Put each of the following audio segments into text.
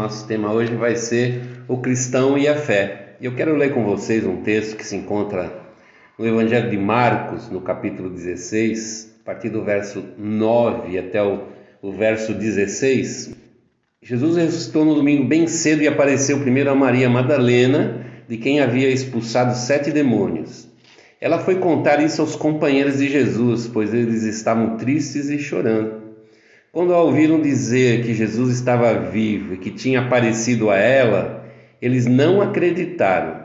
nosso tema hoje vai ser o cristão e a fé. Eu quero ler com vocês um texto que se encontra no Evangelho de Marcos, no capítulo 16, a partir do verso 9 até o, o verso 16. Jesus ressuscitou no domingo bem cedo e apareceu primeiro a Maria Madalena, de quem havia expulsado sete demônios. Ela foi contar isso aos companheiros de Jesus, pois eles estavam tristes e chorando. Quando a ouviram dizer que Jesus estava vivo e que tinha aparecido a ela, eles não acreditaram.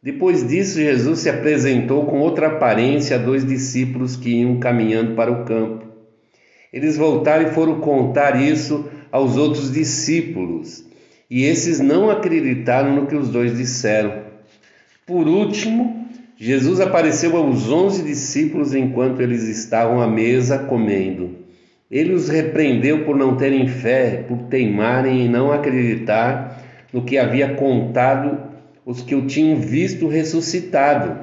Depois disso, Jesus se apresentou com outra aparência a dois discípulos que iam caminhando para o campo. Eles voltaram e foram contar isso aos outros discípulos, e esses não acreditaram no que os dois disseram. Por último, Jesus apareceu aos onze discípulos enquanto eles estavam à mesa comendo. Ele os repreendeu por não terem fé, por teimarem em não acreditar no que havia contado os que o tinham visto ressuscitado.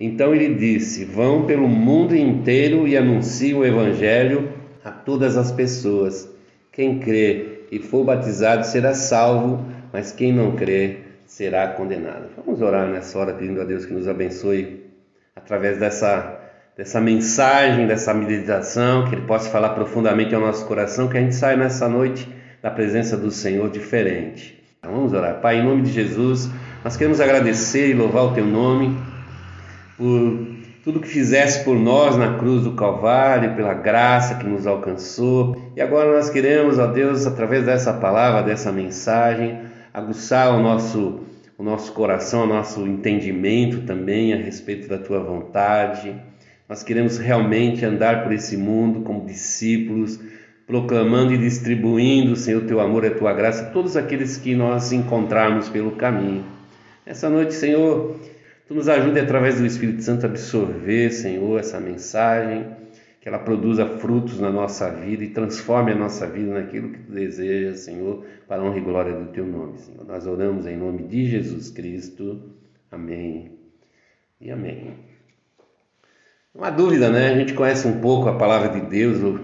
Então ele disse: Vão pelo mundo inteiro e anunciem o evangelho a todas as pessoas. Quem crê e for batizado será salvo, mas quem não crê será condenado. Vamos orar nessa hora pedindo a Deus que nos abençoe através dessa dessa mensagem, dessa meditação, que Ele possa falar profundamente ao nosso coração, que a gente saia nessa noite da presença do Senhor diferente. Então, vamos orar. Pai, em nome de Jesus, nós queremos agradecer e louvar o Teu nome por tudo que fizeste por nós na cruz do Calvário, pela graça que nos alcançou. E agora nós queremos, ó Deus, através dessa palavra, dessa mensagem, aguçar o nosso, o nosso coração, o nosso entendimento também a respeito da Tua vontade nós queremos realmente andar por esse mundo como discípulos, proclamando e distribuindo, Senhor, teu amor e a tua graça a todos aqueles que nós encontrarmos pelo caminho. Essa noite, Senhor, tu nos ajude através do Espírito Santo a absorver, Senhor, essa mensagem, que ela produza frutos na nossa vida e transforme a nossa vida naquilo que tu desejas, Senhor, para a honra e glória do teu nome, Senhor. Nós oramos em nome de Jesus Cristo. Amém. E amém. Uma dúvida, né? A gente conhece um pouco a palavra de Deus, ou,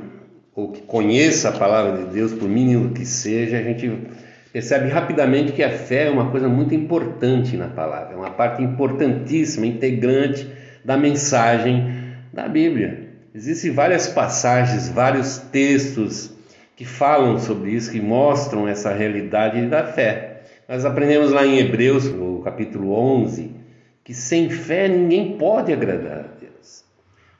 ou que conheça a palavra de Deus, por mínimo que seja, a gente percebe rapidamente que a fé é uma coisa muito importante na palavra, é uma parte importantíssima, integrante da mensagem da Bíblia. Existem várias passagens, vários textos que falam sobre isso, que mostram essa realidade da fé. Nós aprendemos lá em Hebreus, no capítulo 11, que sem fé ninguém pode agradar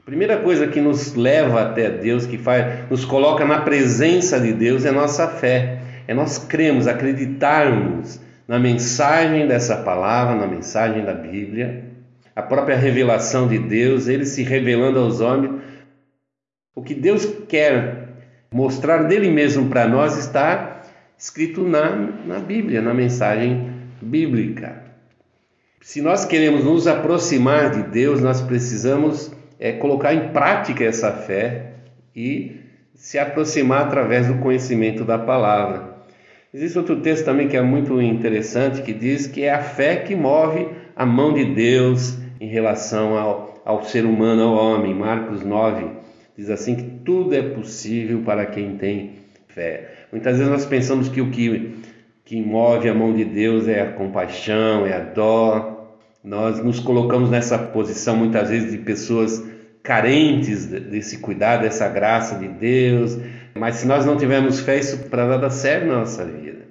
primeira coisa que nos leva até Deus, que faz, nos coloca na presença de Deus, é nossa fé. É nós cremos, acreditarmos na mensagem dessa palavra, na mensagem da Bíblia, a própria revelação de Deus, ele se revelando aos homens. O que Deus quer mostrar dele mesmo para nós está escrito na, na Bíblia, na mensagem bíblica. Se nós queremos nos aproximar de Deus, nós precisamos é colocar em prática essa fé e se aproximar através do conhecimento da palavra. Existe outro texto também que é muito interessante que diz que é a fé que move a mão de Deus em relação ao, ao ser humano, ao homem. Marcos 9 diz assim que tudo é possível para quem tem fé. Muitas vezes nós pensamos que o que, que move a mão de Deus é a compaixão, é a dó. Nós nos colocamos nessa posição muitas vezes de pessoas carentes desse cuidado, dessa graça de Deus. Mas se nós não tivermos fé, isso para nada serve na nossa vida.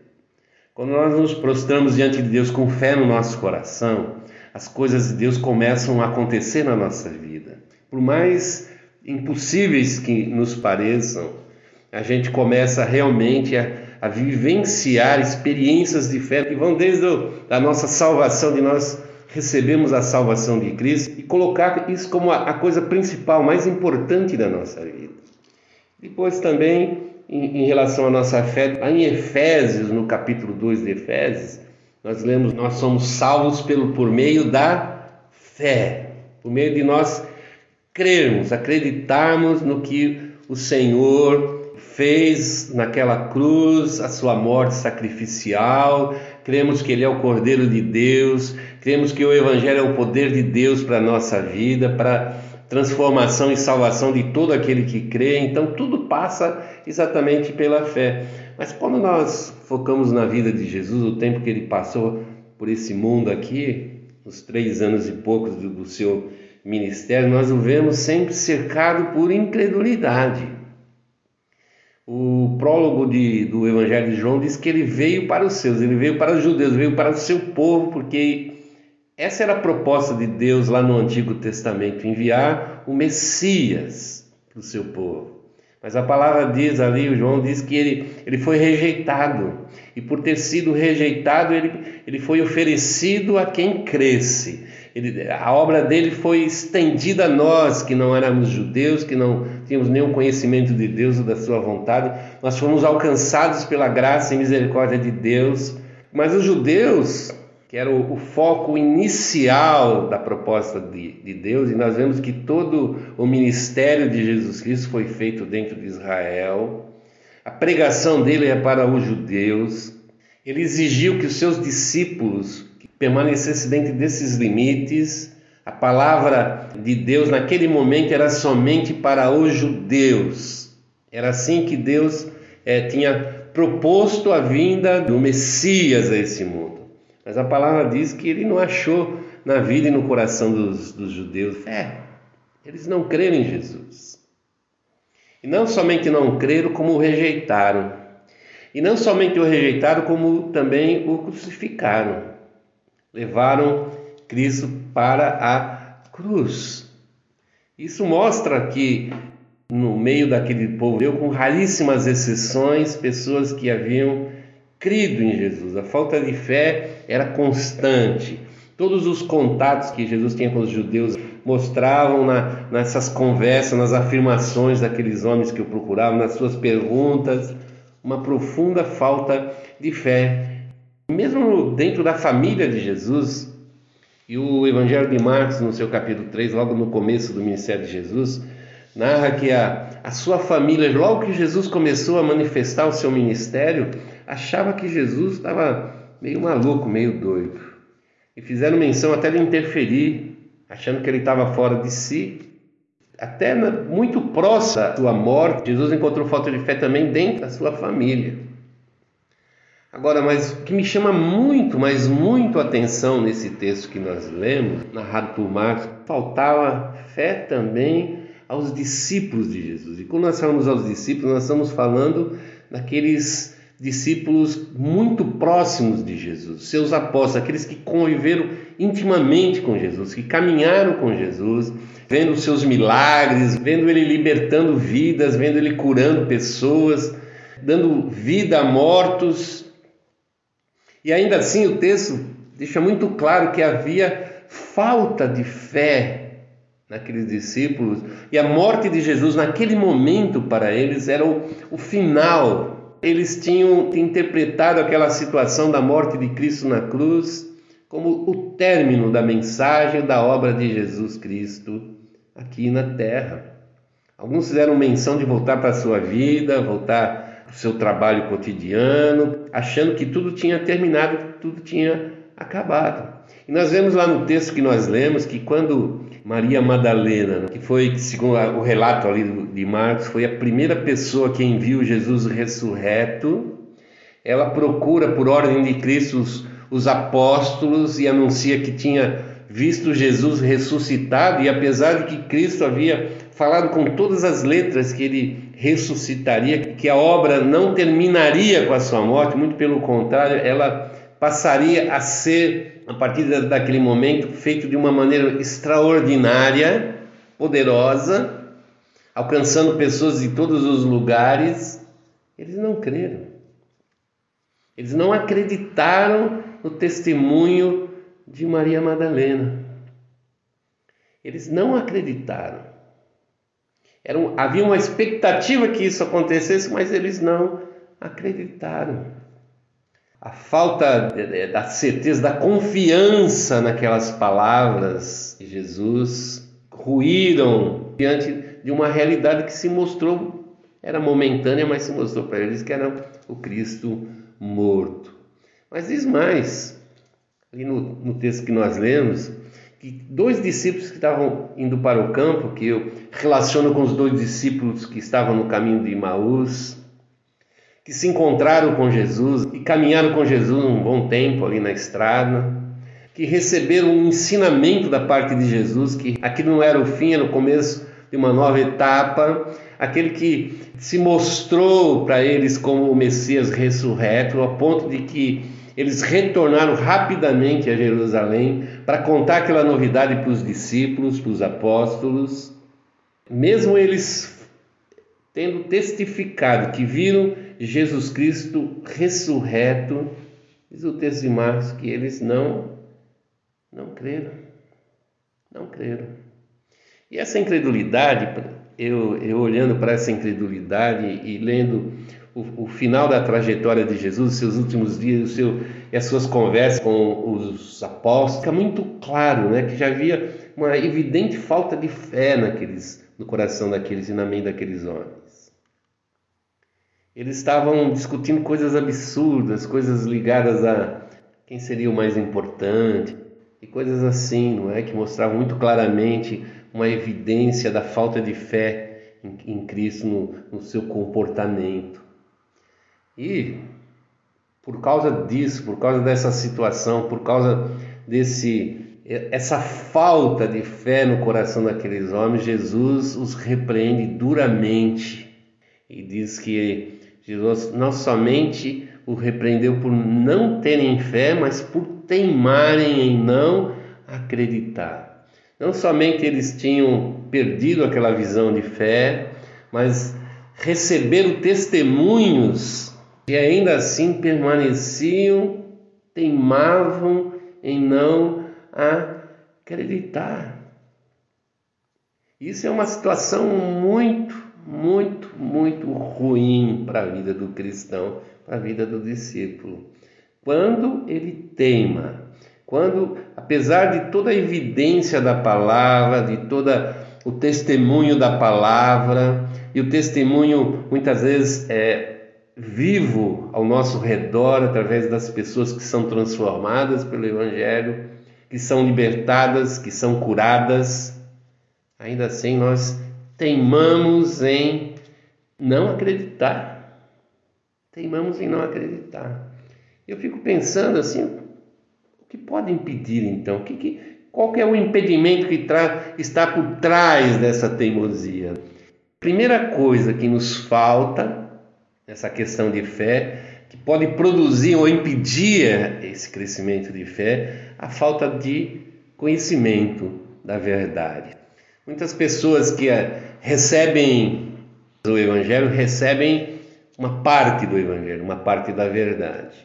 Quando nós nos prostramos diante de Deus com fé no nosso coração, as coisas de Deus começam a acontecer na nossa vida. Por mais impossíveis que nos pareçam, a gente começa realmente a, a vivenciar experiências de fé que vão desde a nossa salvação, de nós recebemos a salvação de Cristo e colocar isso como a, coisa principal, mais importante da nossa vida. Depois também, em, em relação à nossa fé, em Efésios, no capítulo 2 de Efésios, nós lemos, nós somos salvos pelo, por meio da fé, por meio de nós crermos, acreditarmos no que o Senhor fez naquela cruz a sua morte sacrificial, cremos que Ele é o Cordeiro de Deus, cremos que o Evangelho é o poder de Deus para a nossa vida, para transformação e salvação de todo aquele que crê. Então tudo passa exatamente pela fé. Mas quando nós focamos na vida de Jesus, o tempo que ele passou por esse mundo aqui, os três anos e poucos do, do seu ministério, nós o vemos sempre cercado por incredulidade. O prólogo de, do Evangelho de João diz que ele veio para os seus, ele veio para os judeus, veio para o seu povo, porque essa era a proposta de Deus lá no Antigo Testamento: enviar o Messias para o seu povo. Mas a palavra diz ali, o João diz que ele, ele foi rejeitado. E por ter sido rejeitado, ele, ele foi oferecido a quem cresce. Ele, a obra dele foi estendida a nós, que não éramos judeus, que não tínhamos nenhum conhecimento de Deus ou da sua vontade. Nós fomos alcançados pela graça e misericórdia de Deus. Mas os judeus que era o, o, foco inicial da proposta de, de, Deus, e nós vemos que todo o ministério de Jesus Cristo foi feito dentro de Israel. A pregação dele é para os judeus. Ele exigiu que os seus discípulos permanecessem dentro desses limites. A palavra de Deus naquele momento era somente para os judeus. Era assim que Deus é, tinha proposto a vinda do Messias a esse mundo. Mas a palavra diz que ele não achou na vida e no coração dos, dos judeus fé. Eles não creram em Jesus. E não somente não creram, como o rejeitaram. E não somente o rejeitaram, como também o crucificaram. Levaram Cristo para a cruz. Isso mostra que no meio daquele povo, eu com raríssimas exceções, pessoas que haviam crido em Jesus. A falta de fé era constante. Todos os contatos que Jesus tinha com os judeus mostravam na, nessas conversas, nas afirmações daqueles homens que o procuravam, nas suas perguntas, uma profunda falta de fé. Mesmo dentro da família de Jesus, e o Evangelho de Marcos, no seu capítulo 3, logo no começo do ministério de Jesus, narra que a, a sua família, logo que Jesus começou a manifestar o seu ministério, achava que Jesus estava meio maluco, meio doido. E fizeram menção até de interferir, achando que ele estava fora de si. Até muito próximo da sua morte, Jesus encontrou falta de fé também dentro da sua família. Agora, mas o que me chama muito, mas muito atenção nesse texto que nós lemos, narrado por Marcos, faltava fé também aos discípulos de Jesus. E quando nós falamos aos discípulos, nós estamos falando daqueles discípulos muito próximos de Jesus, seus apóstolos, aqueles que conviveram intimamente com Jesus, que caminharam com Jesus, vendo os seus milagres, vendo ele libertando vidas, vendo ele curando pessoas, dando vida a mortos. E ainda assim o texto deixa muito claro que havia falta de fé naqueles discípulos, e a morte de Jesus naquele momento para eles era o, o final eles tinham interpretado aquela situação da morte de Cristo na cruz como o término da mensagem da obra de Jesus Cristo aqui na terra. Alguns fizeram menção de voltar para a sua vida, voltar seu trabalho cotidiano, achando que tudo tinha terminado, que tudo tinha acabado. E nós vemos lá no texto que nós lemos que quando Maria Madalena, que foi, segundo o relato ali de Marcos, foi a primeira pessoa que viu Jesus ressurreto, ela procura por ordem de Cristo os, os apóstolos e anuncia que tinha visto Jesus ressuscitado, e apesar de que Cristo havia falado com todas as letras que ele ressuscitaria, que a obra não terminaria com a sua morte, muito pelo contrário, ela passaria a ser, a partir daquele momento, feito de uma maneira extraordinária, poderosa, alcançando pessoas de todos os lugares. Eles não creram. Eles não acreditaram no testemunho de Maria Madalena. Eles não acreditaram. Era um, havia uma expectativa que isso acontecesse, mas eles não acreditaram a falta da certeza, da confiança naquelas palavras de Jesus ruíram diante de uma realidade que se mostrou, era momentânea, mas se mostrou para eles que era o Cristo morto. Mas diz mais, ali no, no texto que nós lemos, que dois discípulos que estavam indo para o campo, que eu relaciono com os dois discípulos que estavam no caminho de Maús, que se encontraram com Jesus e caminharam com Jesus um bom tempo ali na estrada, que receberam um ensinamento da parte de Jesus, que aquilo não era o fim, era o começo de uma nova etapa, aquele que se mostrou para eles como o Messias ressurreto, a ponto de que eles retornaram rapidamente a Jerusalém para contar aquela novidade para os discípulos, para os apóstolos, mesmo eles tendo testificado que viram Jesus Cristo ressurreto, diz o texto de Marcos que eles não não creram. Não creram. E essa incredulidade, eu, eu olhando para essa incredulidade e lendo o, o, final da trajetória de Jesus, seus últimos dias, o seu, e as suas conversas com os apóstolos, fica muito claro né, que já havia uma evidente falta de fé naqueles, no coração daqueles e na mente daqueles homens. Eles estavam discutindo coisas absurdas, coisas ligadas a quem seria o mais importante, e coisas assim, não é? Que mostravam muito claramente uma evidência da falta de fé em, em Cristo no, no seu comportamento. E por causa disso, por causa dessa situação, por causa desse essa falta de fé no coração daqueles homens, Jesus os repreende duramente e diz que Jesus não somente o repreendeu por não terem fé, mas por teimarem em não acreditar. Não somente eles tinham perdido aquela visão de fé, mas receberam testemunhos e ainda assim permaneciam, teimavam em não acreditar. Isso é uma situação muito, muito, muito ruim para a vida do cristão, para a vida do discípulo. Quando ele teima, quando, apesar de toda a evidência da palavra, de toda o testemunho da palavra, e o testemunho muitas vezes é vivo ao nosso redor através das pessoas que são transformadas pelo Evangelho, que são libertadas, que são curadas, ainda assim nós teimamos em não acreditar. Teimamos em não acreditar. Eu fico pensando assim, o que pode impedir então? Que, que, qual que é o impedimento que está por trás dessa teimosia? Primeira coisa que nos falta nessa questão de fé, que pode produzir ou impedir esse crescimento de fé, a falta de conhecimento da verdade. Muitas pessoas que eh, recebem o Evangelho recebem uma parte do Evangelho, uma parte da verdade.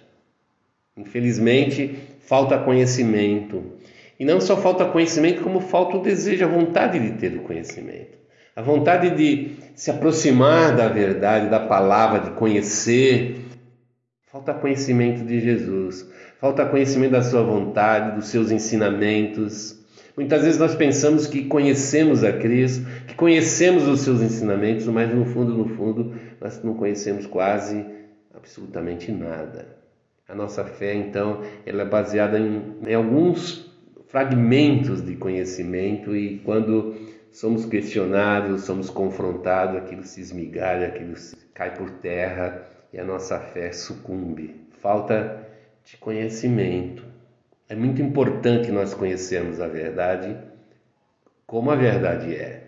Infelizmente, falta conhecimento. E não só falta conhecimento, como falta o desejo, a vontade de ter o conhecimento. A vontade de se aproximar da verdade, da palavra, de conhecer. Falta conhecimento de Jesus. Falta conhecimento da sua vontade, dos seus ensinamentos. Muitas vezes nós pensamos que conhecemos a Cristo, que conhecemos os seus ensinamentos, mas no fundo, no fundo, nós não conhecemos quase absolutamente nada. A nossa fé, então, ela é baseada em, em alguns fragmentos de conhecimento e quando somos questionados, somos confrontados, aquilo se esmigalha, aquilo cai por terra e a nossa fé sucumbe. Falta de conhecimento. É muito importante nós conhecermos a verdade como a verdade é.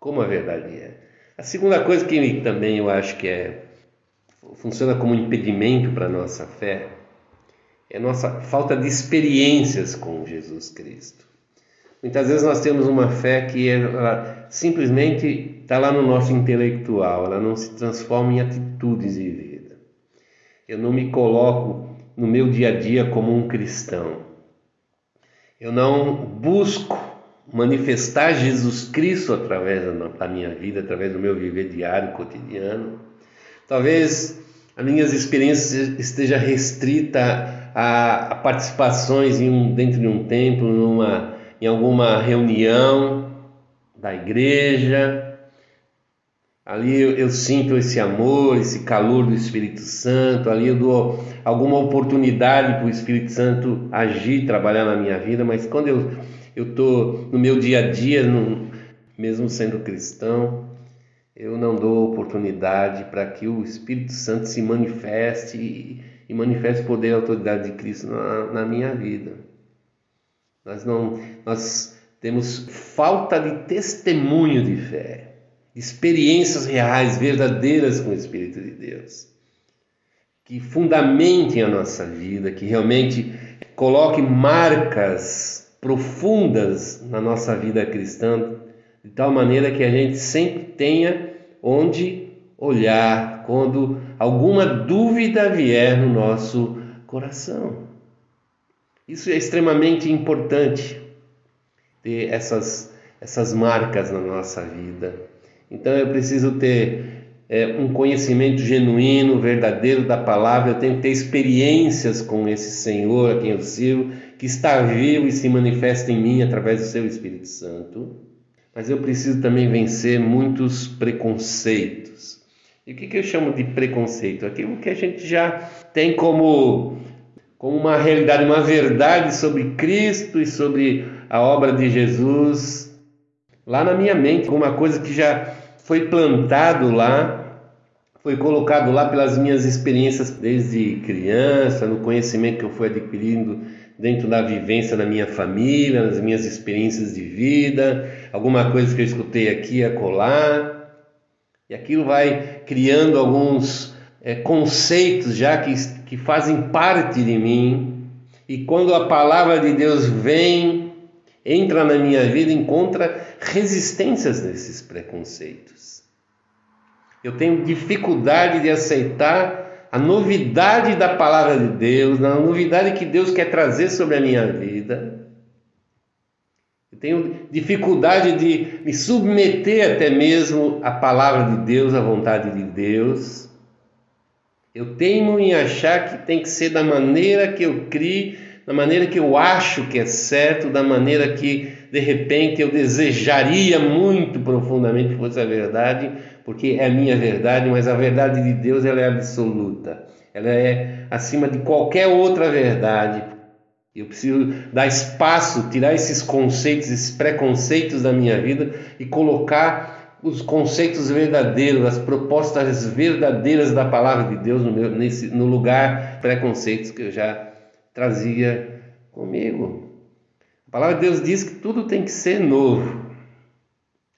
Como a verdade é. A segunda coisa que também eu acho que é funciona como impedimento para a nossa fé é a nossa falta de experiências com Jesus Cristo. Muitas vezes nós temos uma fé que ela simplesmente está lá no nosso intelectual, ela não se transforma em atitudes de vida. Eu não me coloco no meu dia a dia como um cristão. Eu não busco manifestar Jesus Cristo através da minha vida, através do meu viver diário, cotidiano. Talvez as minhas experiências esteja restrita a, a participações um, dentro de um templo, numa, em alguma reunião da igreja. Ali eu, eu, sinto esse amor, esse calor do Espírito Santo. Ali eu dou alguma oportunidade para o Espírito Santo agir, trabalhar na minha vida. Mas quando eu estou no meu dia a dia, no, mesmo sendo cristão, eu não dou oportunidade para que o Espírito Santo se manifeste e, e manifeste o poder e a autoridade de Cristo na, na minha vida. Nós não, nós temos falta de testemunho de fé, experiências reais, verdadeiras com o Espírito de Deus, que fundamentem a nossa vida, que realmente coloquem marcas profundas na nossa vida cristã, de tal maneira que a gente sempre tenha onde olhar quando alguma dúvida vier no nosso coração. Isso é extremamente importante ter essas, essas marcas na nossa vida. Então eu preciso ter é, um conhecimento genuíno, verdadeiro da palavra, eu tenho que ter experiências com esse Senhor a quem eu sirvo, que está vivo e se manifesta em mim através do seu Espírito Santo. Mas eu preciso também vencer muitos preconceitos. E o que, que eu chamo de preconceito? Aquilo que a gente já tem como, como uma realidade, uma verdade sobre Cristo e sobre a obra de Jesus lá na minha mente, alguma coisa que já foi plantado lá, foi colocado lá pelas minhas experiências desde criança, no conhecimento que eu fui adquirindo dentro da vivência da minha família, nas minhas experiências de vida, alguma coisa que eu escutei aqui a colar, e aquilo vai criando alguns é, conceitos já que, que fazem parte de mim, e quando a palavra de Deus vem entra na minha vida encontra resistências nesses preconceitos. Eu tenho dificuldade de aceitar a novidade da palavra de Deus, a novidade que Deus quer trazer sobre a minha vida. Eu tenho dificuldade de me submeter até mesmo à palavra de Deus, à vontade de Deus. Eu teimo em achar que tem que ser da maneira que eu crie da maneira que eu acho que é certo, da maneira que de repente eu desejaria muito profundamente que fosse a verdade, porque é a minha verdade, mas a verdade de Deus ela é absoluta, ela é acima de qualquer outra verdade. Eu preciso dar espaço, tirar esses conceitos, esses preconceitos da minha vida e colocar os conceitos verdadeiros, as propostas verdadeiras da palavra de Deus no, meu, nesse, no lugar preconceitos que eu já trazia comigo. A palavra de Deus diz que tudo tem que ser novo.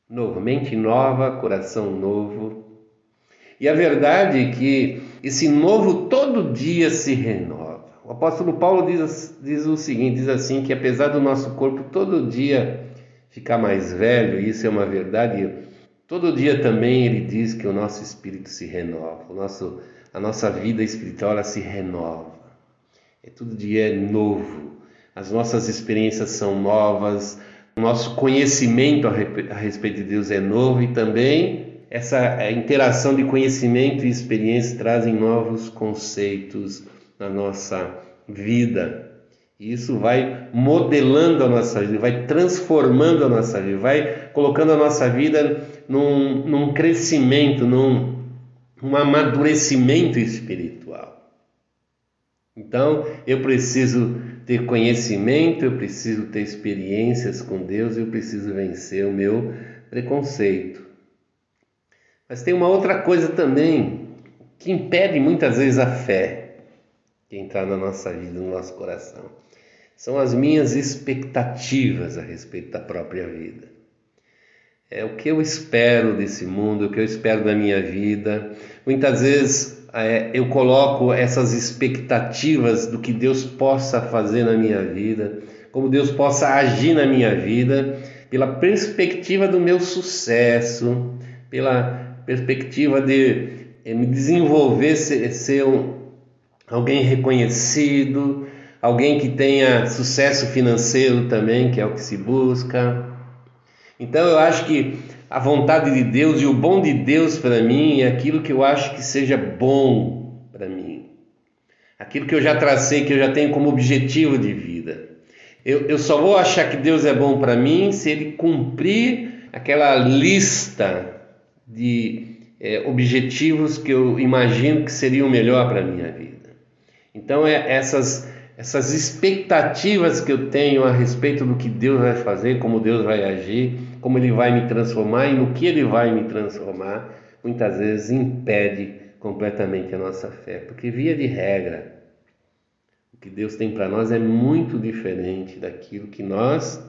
Novo, mente nova, coração novo. E a verdade é que esse novo todo dia se renova. O apóstolo Paulo diz, diz o seguinte: diz assim, que apesar do nosso corpo todo dia ficar mais velho, isso é uma verdade, todo dia também ele diz que o nosso espírito se renova, o nosso, a nossa vida espiritual se renova. É tudo dia novo. As nossas experiências são novas, o nosso conhecimento a respeito de Deus é novo e também essa interação de conhecimento e experiência trazem novos conceitos na nossa vida. E isso vai modelando a nossa vida, vai transformando a nossa vida, vai colocando a nossa vida num, num crescimento, num um amadurecimento espiritual. Então, eu preciso ter conhecimento, eu preciso ter experiências com Deus, eu preciso vencer o meu preconceito. Mas tem uma outra coisa também que impede muitas vezes a fé entrar na nossa vida, no nosso coração. São as minhas expectativas a respeito da própria vida. É o que eu espero desse mundo, o que eu espero da minha vida. Muitas vezes é, eu coloco essas expectativas do que Deus possa fazer na minha vida, como Deus possa agir na minha vida, pela perspectiva do meu sucesso, pela perspectiva de é, me desenvolver, ser, ser um, alguém reconhecido, alguém que tenha sucesso financeiro também, que é o que se busca. Então eu acho que a vontade de Deus e o bom de Deus para mim é aquilo que eu acho que seja bom para mim. Aquilo que eu já tracei, que eu já tenho como objetivo de vida. Eu, eu só vou achar que Deus é bom para mim se Ele cumprir aquela lista de é, objetivos que eu imagino que seriam melhor para a minha vida. Então, é essas, essas expectativas que eu tenho a respeito do que Deus vai fazer, como Deus vai agir, como ele vai me transformar e no que ele vai me transformar, muitas vezes impede completamente a nossa fé, porque via de regra, o que Deus tem para nós é muito diferente daquilo que nós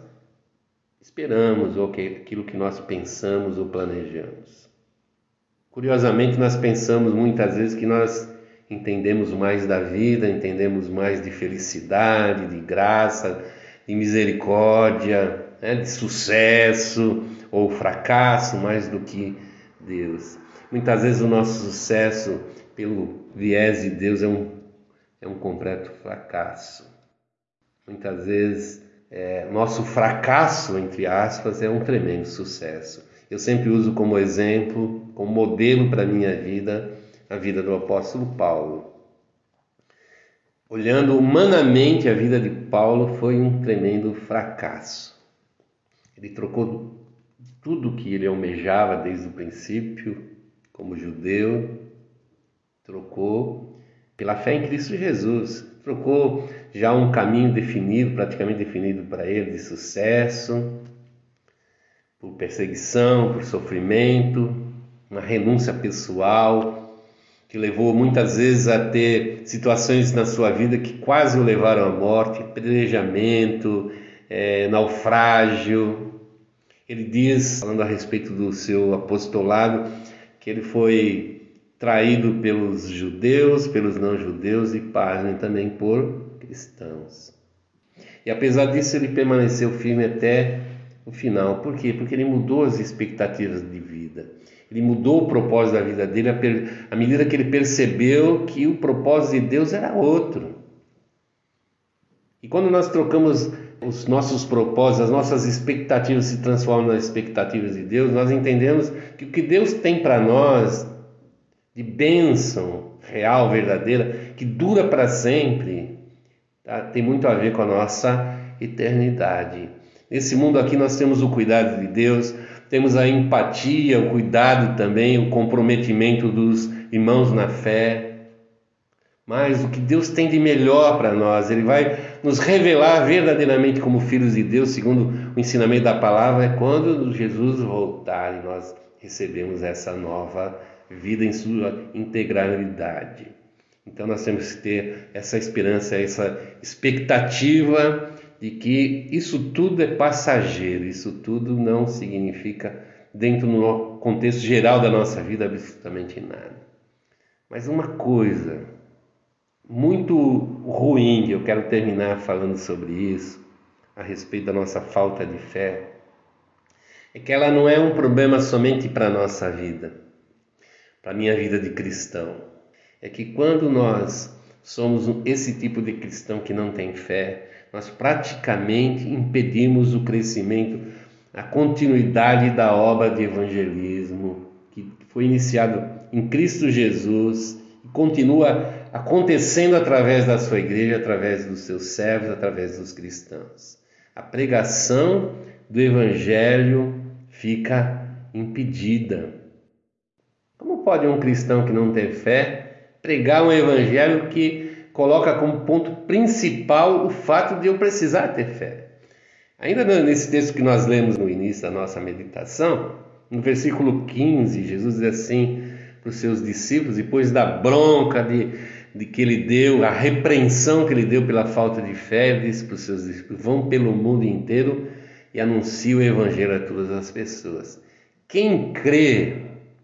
esperamos ou aquilo que nós pensamos ou planejamos. Curiosamente, nós pensamos muitas vezes que nós entendemos mais da vida, entendemos mais de felicidade, de graça, de misericórdia, né, de sucesso ou fracasso mais do que Deus. Muitas vezes o nosso sucesso, pelo viés de Deus, é um, é um completo fracasso. Muitas vezes, é, nosso fracasso, entre aspas, é um tremendo sucesso. Eu sempre uso como exemplo, como modelo para a minha vida, a vida do apóstolo Paulo. Olhando humanamente a vida de Paulo, foi um tremendo fracasso. Ele trocou tudo que ele almejava desde o princípio, como judeu, trocou pela fé em Cristo Jesus. Trocou já um caminho definido, praticamente definido para ele, de sucesso, por perseguição, por sofrimento, uma renúncia pessoal, que levou muitas vezes a ter situações na sua vida que quase o levaram à morte, pelejamento, é, naufrágio. Ele diz, falando a respeito do seu apostolado, que ele foi traído pelos judeus, pelos não-judeus e pasmem também por cristãos. E apesar disso, ele permaneceu firme até o final. Por quê? Porque ele mudou as expectativas de vida. Ele mudou o propósito da vida dele à medida que ele percebeu que o propósito de Deus era outro. E quando nós trocamos os nossos propósitos, as nossas expectativas se transformam nas expectativas de Deus, nós entendemos que o que Deus tem para nós de bênção real, verdadeira, que dura para sempre, tá? tem muito a ver com a nossa eternidade. Nesse mundo aqui nós temos o cuidado de Deus, temos a empatia, o cuidado também, o comprometimento dos irmãos na fé. Mas o que Deus tem de melhor para nós, Ele vai nos revelar verdadeiramente como filhos de Deus, segundo o ensinamento da palavra, é quando Jesus voltar e nós recebemos essa nova vida em sua integralidade. Então nós temos que ter essa esperança, essa expectativa de que isso tudo é passageiro, isso tudo não significa, dentro do contexto geral da nossa vida, absolutamente nada. Mas uma coisa muito ruim, eu quero terminar falando sobre isso, a respeito da nossa falta de fé, é que ela não é um problema somente para a nossa vida, para a minha vida de cristão. É que quando nós somos esse tipo de cristão que não tem fé, nós praticamente impedimos o crescimento, a continuidade da obra de evangelismo que foi iniciado em Cristo Jesus e continua acontecendo através da sua igreja, através dos seus servos, através dos cristãos. A pregação do evangelho fica impedida. Como pode um cristão que não tem fé pregar um evangelho que coloca como ponto principal o fato de eu precisar ter fé. Ainda nesse texto que nós lemos no início da nossa meditação, no versículo 15, Jesus diz assim para os seus discípulos, depois da bronca de, de que ele deu, a repreensão que ele deu pela falta de fé, ele disse para os seus discípulos: vão pelo mundo inteiro e anunciem o evangelho a todas as pessoas. Quem crê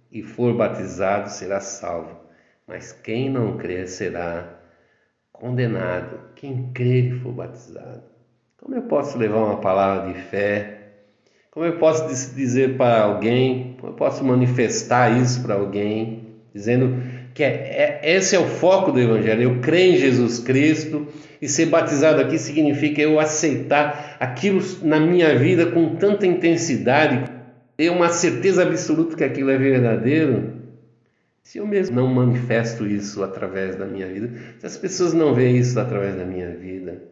e for batizado será salvo, mas quem não crer será condenado quem crer e for batizado. Como eu posso levar uma palavra de fé? Como eu posso dizer para alguém? Como eu posso manifestar isso para alguém? Dizendo que é, é, esse é o foco do Evangelho. Eu creio em Jesus Cristo e ser batizado aqui significa eu aceitar aquilo na minha vida com tanta intensidade, ter uma certeza absoluta que aquilo é verdadeiro se eu mesmo não manifesto isso através da minha vida, se as pessoas não veem isso através da minha vida,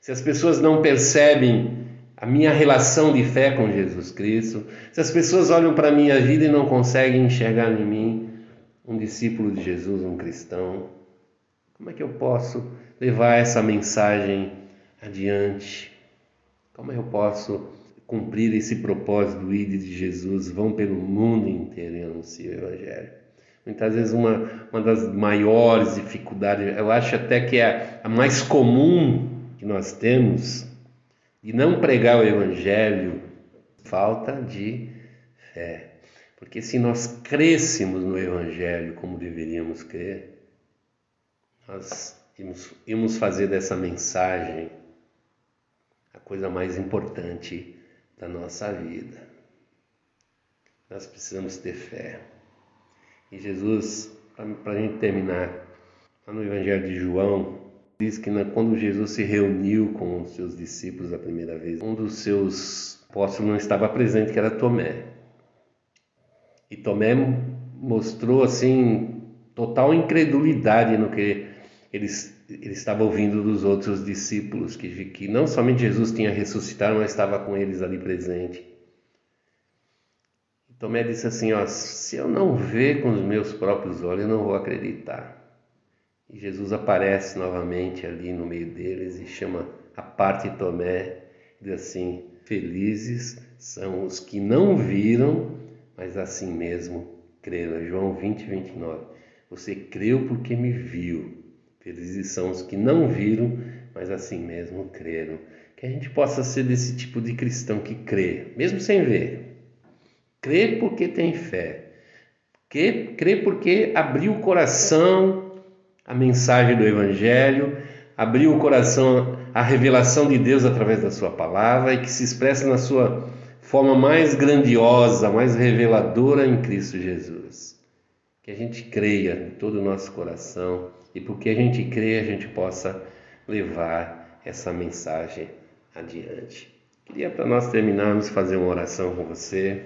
se as pessoas não percebem a minha relação de fé com Jesus Cristo, se as pessoas olham para a minha vida e não conseguem enxergar em mim um discípulo de Jesus, um cristão, como é que eu posso levar essa mensagem adiante? Como eu posso cumprir esse propósito do de Jesus, vão pelo mundo inteiro e anunciam o Evangelho. Muitas vezes uma, uma das maiores dificuldades, eu acho até que é a mais comum que nós temos, de não pregar o Evangelho, falta de fé. Porque se nós crescemos no Evangelho como deveríamos crer, nós íamos, íamos fazer dessa mensagem a coisa mais importante da nossa vida. Nós precisamos ter fé. E Jesus, para a gente terminar, lá no Evangelho de João, diz que quando Jesus se reuniu com os seus discípulos a primeira vez, um dos seus apóstolos não estava presente, que era Tomé. E Tomé mostrou assim total incredulidade no que ele, ele estava ouvindo dos outros discípulos, que, que não somente Jesus tinha ressuscitado, mas estava com eles ali presente. Tomé disse assim: ó, se eu não ver com os meus próprios olhos, eu não vou acreditar. E Jesus aparece novamente ali no meio deles e chama a parte Tomé e diz assim: Felizes são os que não viram mas assim mesmo creram. João 20, 29. Você creu porque me viu. Felizes são os que não viram, mas assim mesmo creram. Que a gente possa ser desse tipo de cristão que crê, mesmo sem ver. Crê porque tem fé. Crê, crê porque abriu o coração à mensagem do Evangelho, abriu o coração à revelação de Deus através da Sua palavra e que se expressa na Sua forma mais grandiosa, mais reveladora em Cristo Jesus. Que a gente creia de todo o nosso coração e porque a gente crê, a gente possa levar essa mensagem adiante. Queria para nós terminarmos fazer uma oração com você.